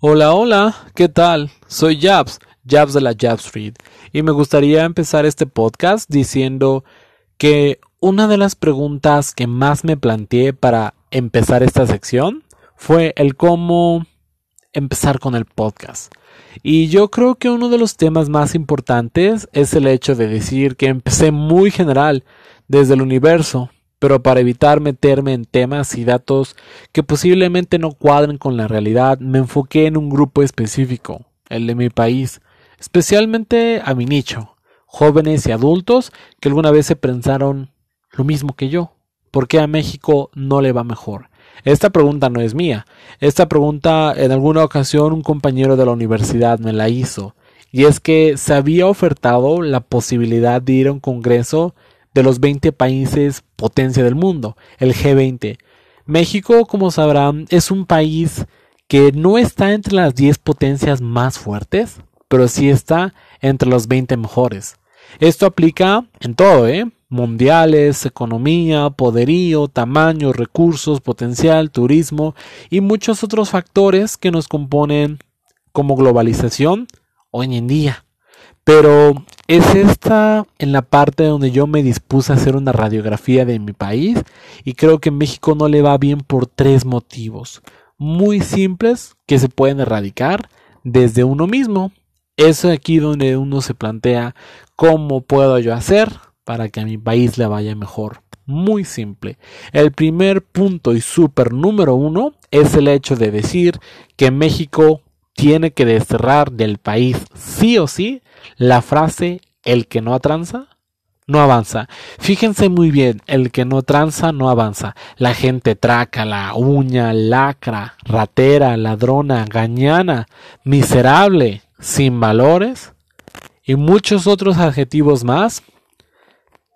Hola, hola, ¿qué tal? Soy Jabs, Jabs de la Jabs Street, y me gustaría empezar este podcast diciendo que una de las preguntas que más me planteé para empezar esta sección fue el cómo empezar con el podcast. Y yo creo que uno de los temas más importantes es el hecho de decir que empecé muy general desde el universo, pero para evitar meterme en temas y datos que posiblemente no cuadren con la realidad, me enfoqué en un grupo específico, el de mi país, especialmente a mi nicho, jóvenes y adultos que alguna vez se pensaron lo mismo que yo. ¿Por qué a México no le va mejor? Esta pregunta no es mía. Esta pregunta en alguna ocasión un compañero de la universidad me la hizo. Y es que se había ofertado la posibilidad de ir a un congreso de los 20 países potencia del mundo, el G20. México, como sabrán, es un país que no está entre las 10 potencias más fuertes, pero sí está entre los 20 mejores. Esto aplica en todo, ¿eh? Mundiales, economía, poderío, tamaño, recursos, potencial, turismo y muchos otros factores que nos componen como globalización hoy en día. Pero es esta en la parte donde yo me dispuse a hacer una radiografía de mi país y creo que México no le va bien por tres motivos muy simples que se pueden erradicar desde uno mismo. Es aquí donde uno se plantea cómo puedo yo hacer para que a mi país le vaya mejor. Muy simple. El primer punto y super número uno es el hecho de decir que México tiene que desterrar del país sí o sí la frase el que no tranza no avanza. Fíjense muy bien, el que no tranza no avanza. La gente traca, la uña, lacra, ratera, ladrona, gañana, miserable, sin valores y muchos otros adjetivos más,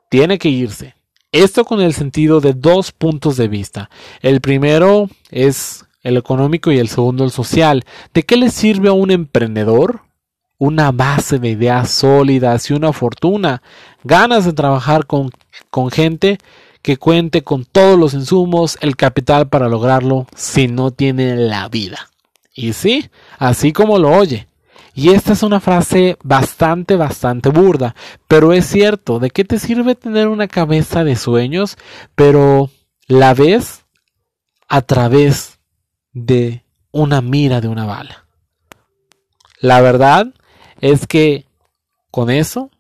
tiene que irse. Esto con el sentido de dos puntos de vista. El primero es el económico y el segundo el social. ¿De qué le sirve a un emprendedor? Una base de ideas sólidas y una fortuna, ganas de trabajar con, con gente que cuente con todos los insumos, el capital para lograrlo, si no tiene la vida. Y sí, así como lo oye. Y esta es una frase bastante, bastante burda, pero es cierto, ¿de qué te sirve tener una cabeza de sueños, pero la ves a través de una mira de una bala. La verdad es que con eso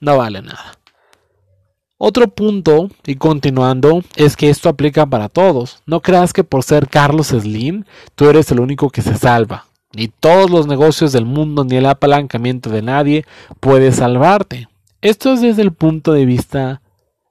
no vale nada. Otro punto, y continuando, es que esto aplica para todos. No creas que por ser Carlos Slim, tú eres el único que se salva. Ni todos los negocios del mundo ni el apalancamiento de nadie puede salvarte. Esto es desde el punto de vista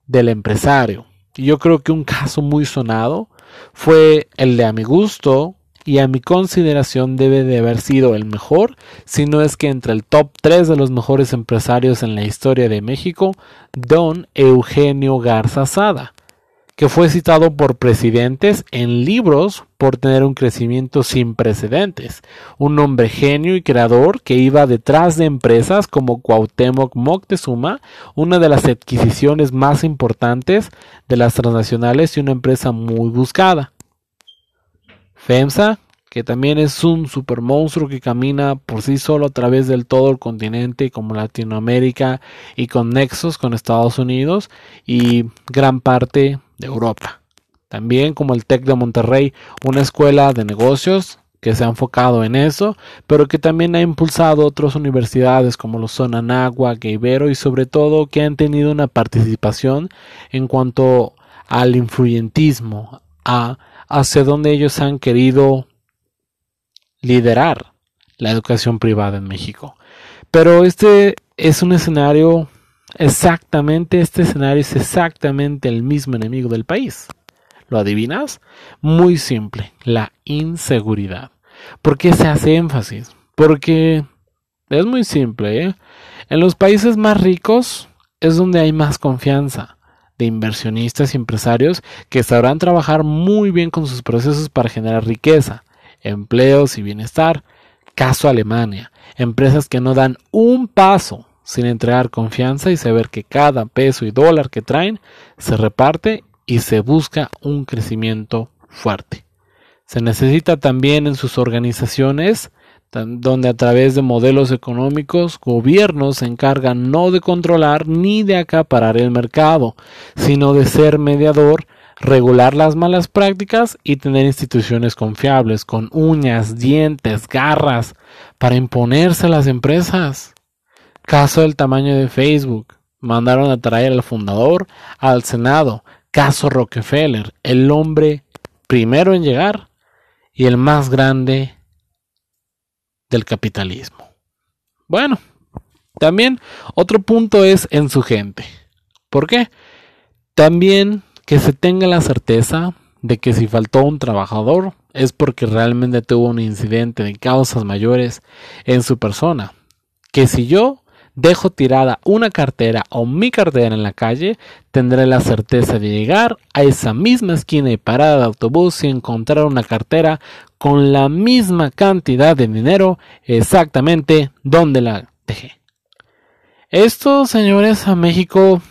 del empresario. Y yo creo que un caso muy sonado fue el de a mi gusto y a mi consideración debe de haber sido el mejor, si no es que entre el top 3 de los mejores empresarios en la historia de México, don Eugenio Garza Sada que fue citado por presidentes en libros por tener un crecimiento sin precedentes, un hombre genio y creador que iba detrás de empresas como Cuauhtémoc Moctezuma, una de las adquisiciones más importantes de las transnacionales y una empresa muy buscada. FEMSA, que también es un super monstruo que camina por sí solo a través del todo el continente como Latinoamérica y con nexos con Estados Unidos y gran parte de Europa. También como el TEC de Monterrey, una escuela de negocios que se ha enfocado en eso, pero que también ha impulsado otras universidades como lo son Anáhuac, Ibero y sobre todo que han tenido una participación en cuanto al influyentismo, a hacia donde ellos han querido liderar la educación privada en México. Pero este es un escenario Exactamente, este escenario es exactamente el mismo enemigo del país. ¿Lo adivinas? Muy simple, la inseguridad. ¿Por qué se hace énfasis? Porque es muy simple. ¿eh? En los países más ricos es donde hay más confianza de inversionistas y empresarios que sabrán trabajar muy bien con sus procesos para generar riqueza, empleos y bienestar. Caso Alemania, empresas que no dan un paso sin entregar confianza y saber que cada peso y dólar que traen se reparte y se busca un crecimiento fuerte. Se necesita también en sus organizaciones donde a través de modelos económicos gobiernos se encargan no de controlar ni de acaparar el mercado, sino de ser mediador, regular las malas prácticas y tener instituciones confiables con uñas, dientes, garras para imponerse a las empresas. Caso del tamaño de Facebook. Mandaron a traer al fundador al Senado. Caso Rockefeller, el hombre primero en llegar y el más grande del capitalismo. Bueno, también otro punto es en su gente. ¿Por qué? También que se tenga la certeza de que si faltó un trabajador es porque realmente tuvo un incidente de causas mayores en su persona. Que si yo dejo tirada una cartera o mi cartera en la calle, tendré la certeza de llegar a esa misma esquina y parada de autobús y encontrar una cartera con la misma cantidad de dinero exactamente donde la dejé. Esto, señores, a México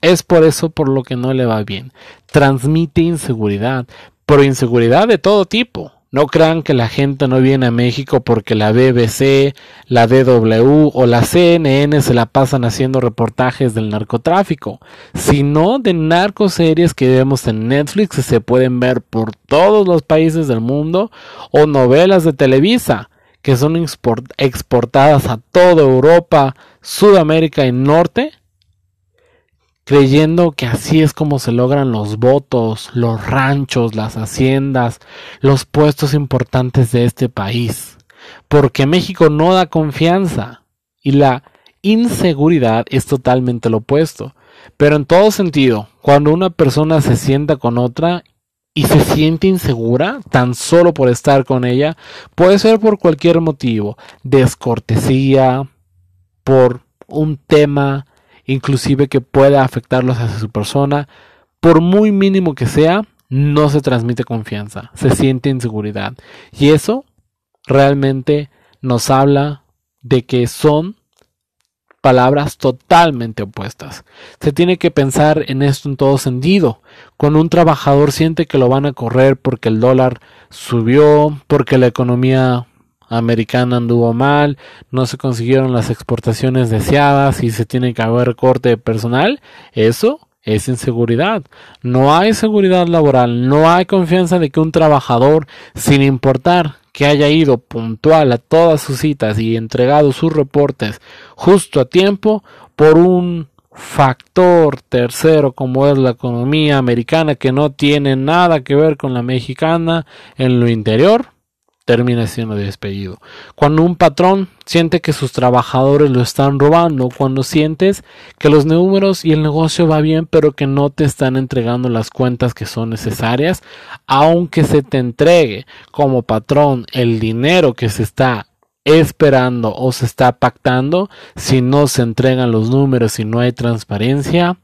es por eso por lo que no le va bien. Transmite inseguridad, pero inseguridad de todo tipo. No crean que la gente no viene a México porque la BBC, la DW o la CNN se la pasan haciendo reportajes del narcotráfico, sino de narcoseries que vemos en Netflix y se pueden ver por todos los países del mundo o novelas de Televisa que son exportadas a toda Europa, Sudamérica y Norte creyendo que así es como se logran los votos, los ranchos, las haciendas, los puestos importantes de este país. Porque México no da confianza y la inseguridad es totalmente lo opuesto. Pero en todo sentido, cuando una persona se sienta con otra y se siente insegura tan solo por estar con ella, puede ser por cualquier motivo, descortesía, por un tema inclusive que pueda afectarlos hacia su persona, por muy mínimo que sea, no se transmite confianza, se siente inseguridad. Y eso realmente nos habla de que son palabras totalmente opuestas. Se tiene que pensar en esto en todo sentido. Cuando un trabajador siente que lo van a correr porque el dólar subió, porque la economía americana anduvo mal, no se consiguieron las exportaciones deseadas y se tiene que haber corte de personal, eso es inseguridad. No hay seguridad laboral, no hay confianza de que un trabajador, sin importar que haya ido puntual a todas sus citas y entregado sus reportes justo a tiempo, por un factor tercero como es la economía americana que no tiene nada que ver con la mexicana en lo interior, termina siendo despedido. Cuando un patrón siente que sus trabajadores lo están robando, cuando sientes que los números y el negocio va bien, pero que no te están entregando las cuentas que son necesarias, aunque se te entregue como patrón el dinero que se está esperando o se está pactando, si no se entregan los números y no hay transparencia,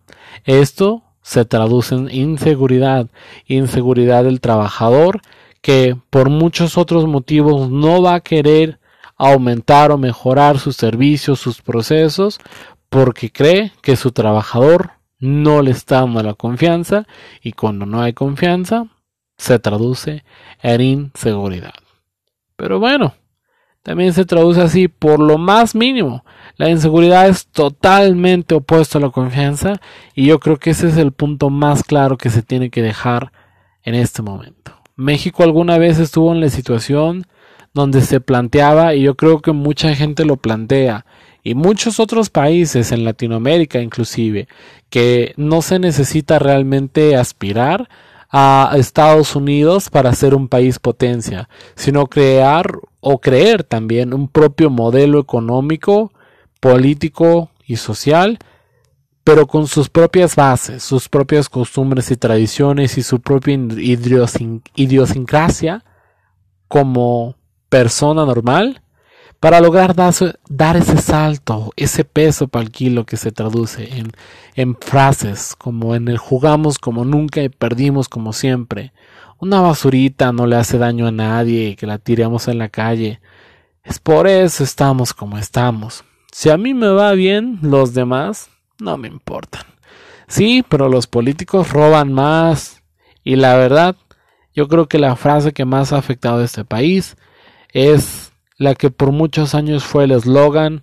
esto se traduce en inseguridad, inseguridad del trabajador que por muchos otros motivos no va a querer aumentar o mejorar sus servicios, sus procesos, porque cree que su trabajador no le está dando la confianza y cuando no hay confianza se traduce en inseguridad. Pero bueno, también se traduce así por lo más mínimo. La inseguridad es totalmente opuesto a la confianza y yo creo que ese es el punto más claro que se tiene que dejar en este momento. México alguna vez estuvo en la situación donde se planteaba, y yo creo que mucha gente lo plantea, y muchos otros países en Latinoamérica inclusive, que no se necesita realmente aspirar a Estados Unidos para ser un país potencia, sino crear o creer también un propio modelo económico, político y social pero con sus propias bases, sus propias costumbres y tradiciones y su propia idiosincrasia como persona normal para lograr dar, ese salto, ese peso para el kilo que se traduce en, en frases como en el jugamos como nunca y perdimos como siempre. Una basurita no le hace daño a nadie que la tiremos en la calle. Es por eso estamos como estamos. Si a mí me va bien, los demás no me importan. Sí, pero los políticos roban más. Y la verdad yo creo que la frase que más ha afectado a este país es la que por muchos años fue el eslogan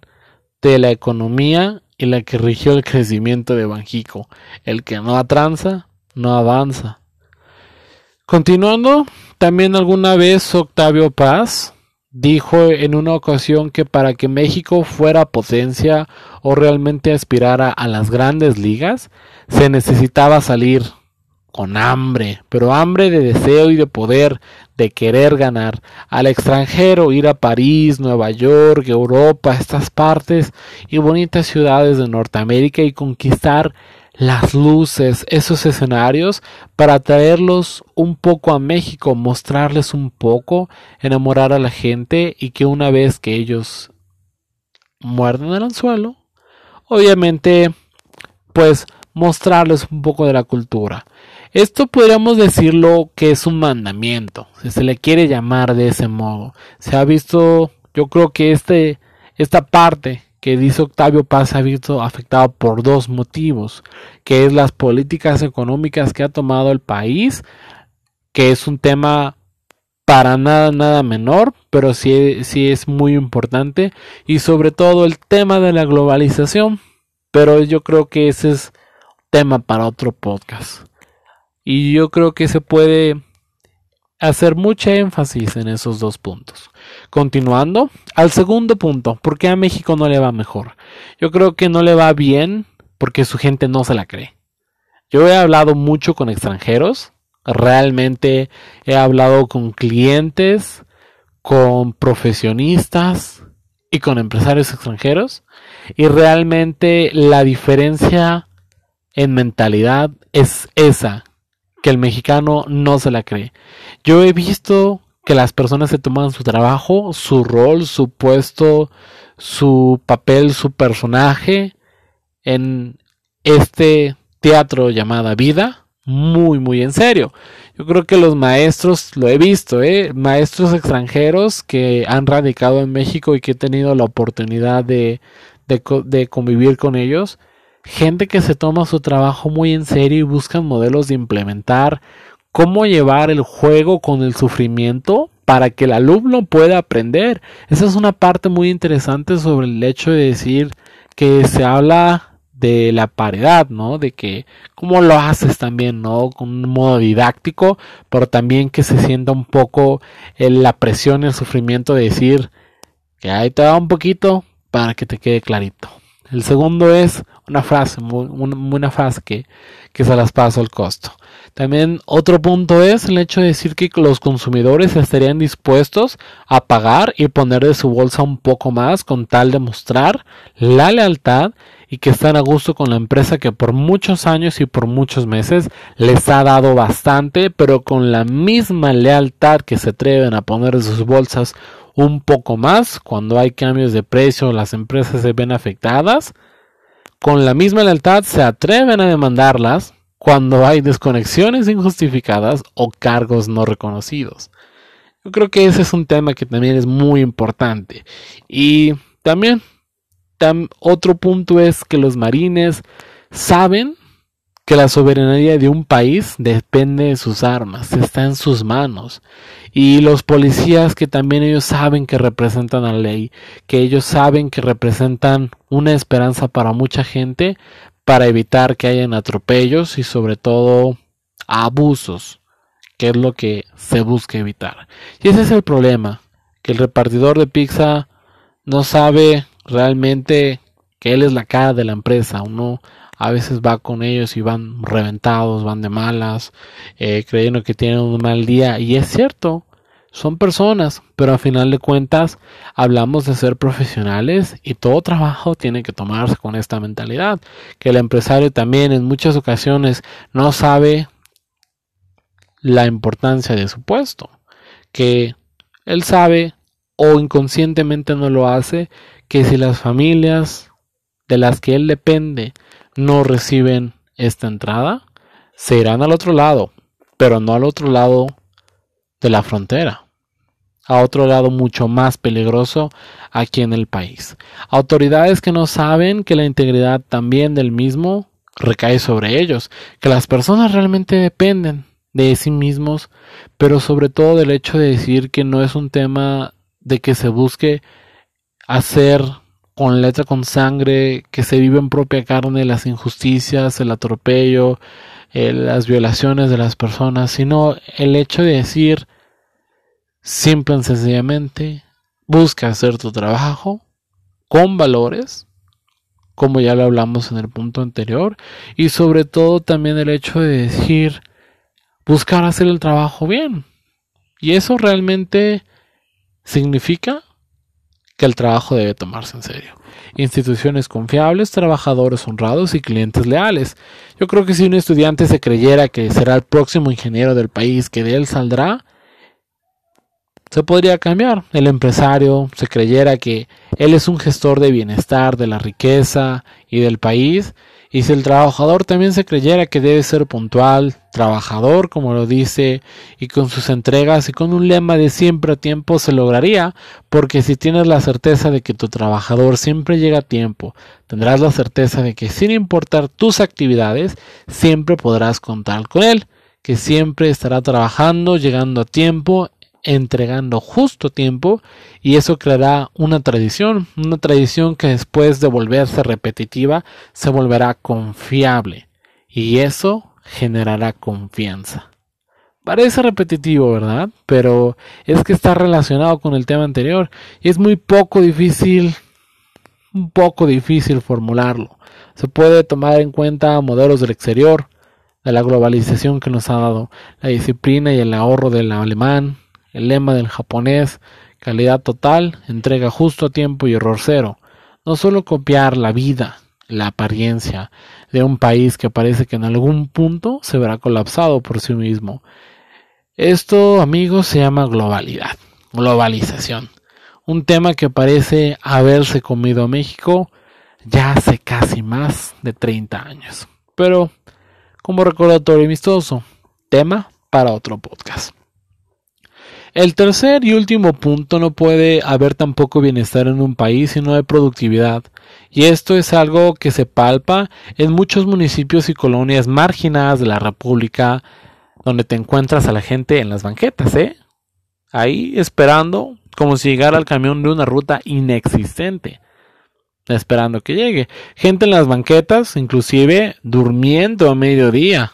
de la economía y la que rigió el crecimiento de Banjico. El que no atranza, no avanza. Continuando, también alguna vez Octavio Paz dijo en una ocasión que para que México fuera potencia o realmente aspirara a las grandes ligas, se necesitaba salir con hambre, pero hambre de deseo y de poder, de querer ganar. Al extranjero, ir a París, Nueva York, Europa, estas partes y bonitas ciudades de Norteamérica y conquistar las luces, esos escenarios, para traerlos un poco a México, mostrarles un poco, enamorar a la gente y que una vez que ellos muerden el anzuelo, obviamente, pues mostrarles un poco de la cultura. Esto podríamos decirlo que es un mandamiento, si se le quiere llamar de ese modo. Se ha visto, yo creo que este, esta parte que dice Octavio Paz se ha visto afectado por dos motivos, que es las políticas económicas que ha tomado el país, que es un tema para nada, nada menor, pero sí, sí es muy importante, y sobre todo el tema de la globalización, pero yo creo que ese es tema para otro podcast. Y yo creo que se puede hacer mucha énfasis en esos dos puntos. Continuando, al segundo punto, ¿por qué a México no le va mejor? Yo creo que no le va bien porque su gente no se la cree. Yo he hablado mucho con extranjeros, realmente he hablado con clientes, con profesionistas y con empresarios extranjeros y realmente la diferencia en mentalidad es esa que el mexicano no se la cree. Yo he visto que las personas se toman su trabajo, su rol, su puesto, su papel, su personaje en este teatro llamada vida muy muy en serio. Yo creo que los maestros, lo he visto, ¿eh? maestros extranjeros que han radicado en México y que he tenido la oportunidad de, de, de convivir con ellos, gente que se toma su trabajo muy en serio y buscan modelos de implementar cómo llevar el juego con el sufrimiento para que el alumno pueda aprender. Esa es una parte muy interesante sobre el hecho de decir que se habla de la paridad, ¿no? De que cómo lo haces también, ¿no? Con un modo didáctico, pero también que se sienta un poco la presión el sufrimiento de decir que ahí te da un poquito para que te quede clarito. El segundo es una frase, una, frase que, que se las paso al costo. También otro punto es el hecho de decir que los consumidores estarían dispuestos a pagar y poner de su bolsa un poco más con tal de mostrar la lealtad y que están a gusto con la empresa que por muchos años y por muchos meses les ha dado bastante, pero con la misma lealtad que se atreven a poner de sus bolsas un poco más cuando hay cambios de precio, las empresas se ven afectadas. Con la misma lealtad se atreven a demandarlas cuando hay desconexiones injustificadas o cargos no reconocidos. Yo creo que ese es un tema que también es muy importante. Y también otro punto es que los marines saben que la soberanía de un país depende de sus armas, está en sus manos. Y los policías que también ellos saben que representan la ley, que ellos saben que representan una esperanza para mucha gente para evitar que hayan atropellos y sobre todo abusos, que es lo que se busca evitar. Y ese es el problema, que el repartidor de pizza no sabe realmente que él es la cara de la empresa, uno a veces va con ellos y van reventados, van de malas, eh, creyendo que tienen un mal día. Y es cierto, son personas, pero a final de cuentas hablamos de ser profesionales y todo trabajo tiene que tomarse con esta mentalidad. Que el empresario también en muchas ocasiones no sabe la importancia de su puesto. Que él sabe o inconscientemente no lo hace, que si las familias de las que él depende no reciben esta entrada, se irán al otro lado, pero no al otro lado de la frontera, a otro lado mucho más peligroso aquí en el país. Autoridades que no saben que la integridad también del mismo recae sobre ellos, que las personas realmente dependen de sí mismos, pero sobre todo del hecho de decir que no es un tema de que se busque hacer con letra con sangre, que se vive en propia carne las injusticias, el atropello, eh, las violaciones de las personas, sino el hecho de decir simple y sencillamente, busca hacer tu trabajo con valores, como ya lo hablamos en el punto anterior, y sobre todo también el hecho de decir, buscar hacer el trabajo bien. Y eso realmente significa que el trabajo debe tomarse en serio. Instituciones confiables, trabajadores honrados y clientes leales. Yo creo que si un estudiante se creyera que será el próximo ingeniero del país, que de él saldrá, se podría cambiar. El empresario se creyera que él es un gestor de bienestar, de la riqueza y del país, y si el trabajador también se creyera que debe ser puntual, trabajador, como lo dice, y con sus entregas y con un lema de siempre a tiempo se lograría, porque si tienes la certeza de que tu trabajador siempre llega a tiempo, tendrás la certeza de que sin importar tus actividades, siempre podrás contar con él, que siempre estará trabajando, llegando a tiempo entregando justo tiempo y eso creará una tradición, una tradición que después de volverse repetitiva se volverá confiable y eso generará confianza. Parece repetitivo, ¿verdad? Pero es que está relacionado con el tema anterior y es muy poco difícil, un poco difícil formularlo. Se puede tomar en cuenta modelos del exterior, de la globalización que nos ha dado, la disciplina y el ahorro del alemán, el lema del japonés, calidad total, entrega justo a tiempo y error cero. No solo copiar la vida, la apariencia de un país que parece que en algún punto se verá colapsado por sí mismo. Esto, amigos, se llama globalidad, globalización. Un tema que parece haberse comido a México ya hace casi más de 30 años. Pero, como recordatorio amistoso, tema para otro podcast. El tercer y último punto no puede haber tampoco bienestar en un país si no hay productividad. Y esto es algo que se palpa en muchos municipios y colonias marginadas de la República, donde te encuentras a la gente en las banquetas, ¿eh? Ahí esperando como si llegara el camión de una ruta inexistente. Esperando que llegue. Gente en las banquetas, inclusive durmiendo a mediodía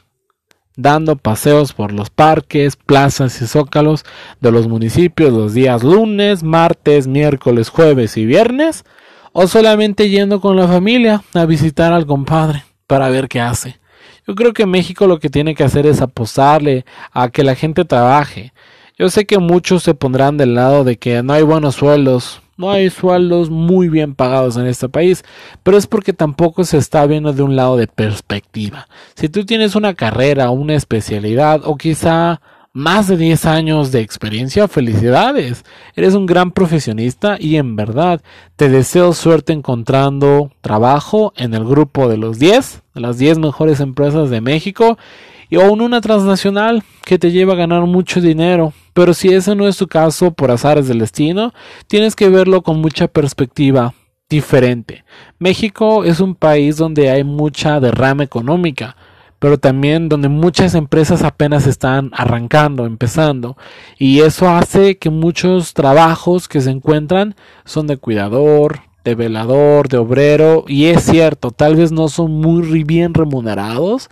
dando paseos por los parques, plazas y zócalos de los municipios los días lunes, martes, miércoles, jueves y viernes, o solamente yendo con la familia a visitar al compadre para ver qué hace. Yo creo que México lo que tiene que hacer es apostarle a que la gente trabaje. Yo sé que muchos se pondrán del lado de que no hay buenos sueldos, no hay sueldos muy bien pagados en este país, pero es porque tampoco se está viendo de un lado de perspectiva. Si tú tienes una carrera, una especialidad o quizá más de 10 años de experiencia, felicidades. Eres un gran profesionista y en verdad te deseo suerte encontrando trabajo en el grupo de los 10, de las 10 mejores empresas de México y aún una transnacional que te lleva a ganar mucho dinero. Pero si ese no es tu caso por azares del destino, tienes que verlo con mucha perspectiva diferente. México es un país donde hay mucha derrama económica, pero también donde muchas empresas apenas están arrancando, empezando, y eso hace que muchos trabajos que se encuentran son de cuidador, de velador, de obrero, y es cierto, tal vez no son muy bien remunerados,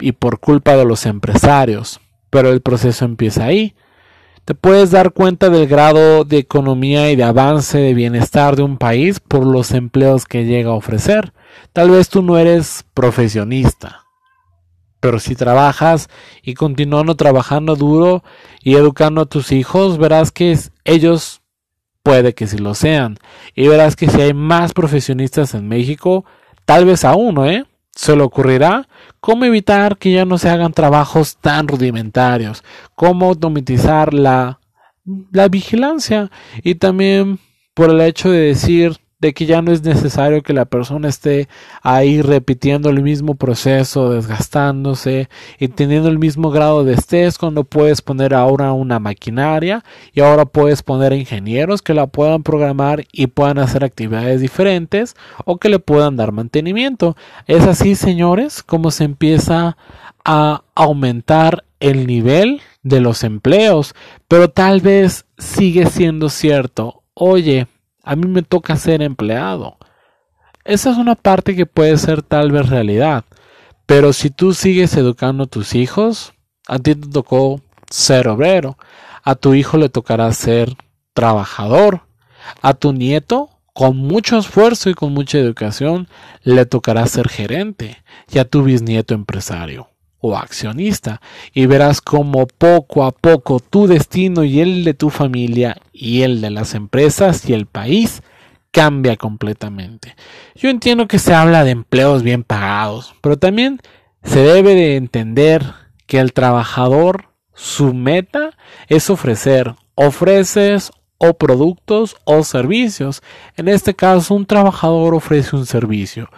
y por culpa de los empresarios. Pero el proceso empieza ahí. Te puedes dar cuenta del grado de economía y de avance de bienestar de un país por los empleos que llega a ofrecer. Tal vez tú no eres profesionista, pero si trabajas y continuando trabajando duro y educando a tus hijos, verás que ellos puede que sí lo sean. Y verás que si hay más profesionistas en México, tal vez a uno, ¿eh? Se le ocurrirá cómo evitar que ya no se hagan trabajos tan rudimentarios, cómo automatizar la, la vigilancia y también por el hecho de decir de que ya no es necesario que la persona esté ahí repitiendo el mismo proceso, desgastándose y teniendo el mismo grado de estrés cuando puedes poner ahora una maquinaria y ahora puedes poner ingenieros que la puedan programar y puedan hacer actividades diferentes o que le puedan dar mantenimiento. Es así, señores, como se empieza a aumentar el nivel de los empleos, pero tal vez sigue siendo cierto, oye, a mí me toca ser empleado. Esa es una parte que puede ser tal vez realidad, pero si tú sigues educando a tus hijos, a ti te tocó ser obrero, a tu hijo le tocará ser trabajador, a tu nieto con mucho esfuerzo y con mucha educación le tocará ser gerente y a tu bisnieto empresario o accionista y verás cómo poco a poco tu destino y el de tu familia y el de las empresas y el país cambia completamente. Yo entiendo que se habla de empleos bien pagados, pero también se debe de entender que el trabajador su meta es ofrecer, ofreces o productos o servicios. En este caso, un trabajador ofrece un servicio,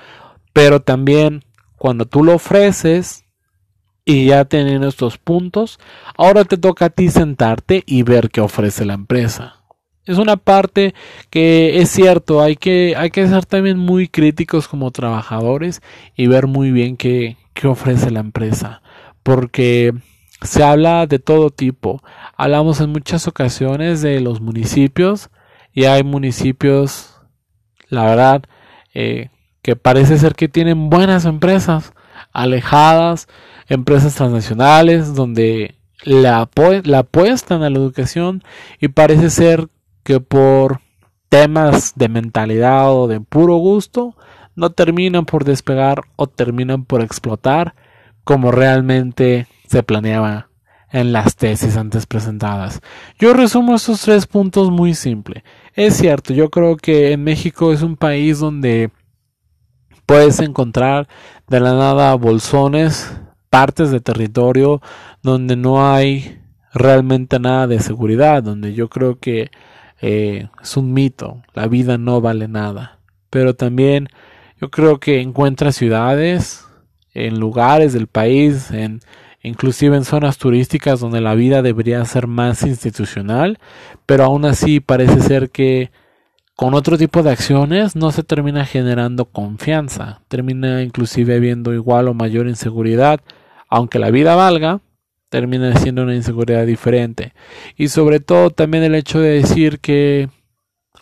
pero también cuando tú lo ofreces y ya teniendo estos puntos, ahora te toca a ti sentarte y ver qué ofrece la empresa. Es una parte que es cierto, hay que, hay que ser también muy críticos como trabajadores y ver muy bien qué, qué ofrece la empresa. Porque se habla de todo tipo. Hablamos en muchas ocasiones de los municipios y hay municipios, la verdad, eh, que parece ser que tienen buenas empresas, alejadas, empresas transnacionales, donde la, la apuestan a la educación y parece ser que por temas de mentalidad o de puro gusto no terminan por despegar o terminan por explotar como realmente se planeaba en las tesis antes presentadas. Yo resumo estos tres puntos muy simple. Es cierto, yo creo que en México es un país donde puedes encontrar de la nada bolsones, partes de territorio donde no hay realmente nada de seguridad, donde yo creo que eh, es un mito, la vida no vale nada. Pero también yo creo que encuentra ciudades, en lugares del país, en inclusive en zonas turísticas donde la vida debería ser más institucional, pero aún así parece ser que con otro tipo de acciones no se termina generando confianza, termina inclusive habiendo igual o mayor inseguridad, aunque la vida valga, termina siendo una inseguridad diferente. Y sobre todo también el hecho de decir que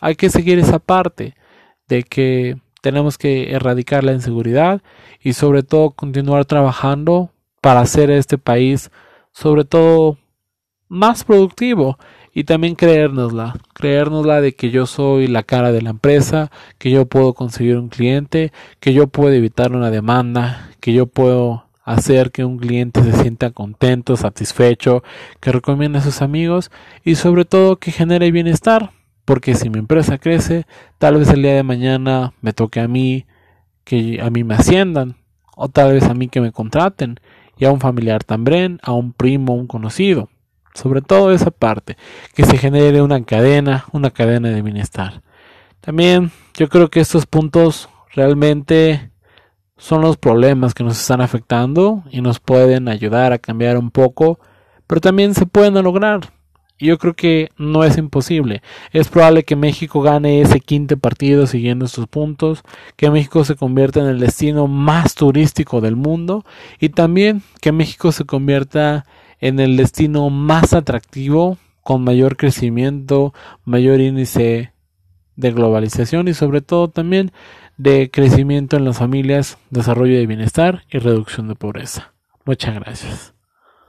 hay que seguir esa parte de que tenemos que erradicar la inseguridad y sobre todo continuar trabajando para hacer este país sobre todo más productivo y también creérnosla, creérnosla de que yo soy la cara de la empresa, que yo puedo conseguir un cliente, que yo puedo evitar una demanda, que yo puedo hacer que un cliente se sienta contento, satisfecho, que recomiende a sus amigos y sobre todo que genere bienestar, porque si mi empresa crece, tal vez el día de mañana me toque a mí que a mí me asciendan o tal vez a mí que me contraten y a un familiar también, a un primo, un conocido. Sobre todo esa parte, que se genere una cadena, una cadena de bienestar. También yo creo que estos puntos realmente son los problemas que nos están afectando y nos pueden ayudar a cambiar un poco, pero también se pueden lograr. Yo creo que no es imposible. Es probable que México gane ese quinto partido siguiendo estos puntos, que México se convierta en el destino más turístico del mundo y también que México se convierta en el destino más atractivo, con mayor crecimiento, mayor índice de globalización y sobre todo también de crecimiento en las familias, desarrollo de bienestar y reducción de pobreza. Muchas gracias.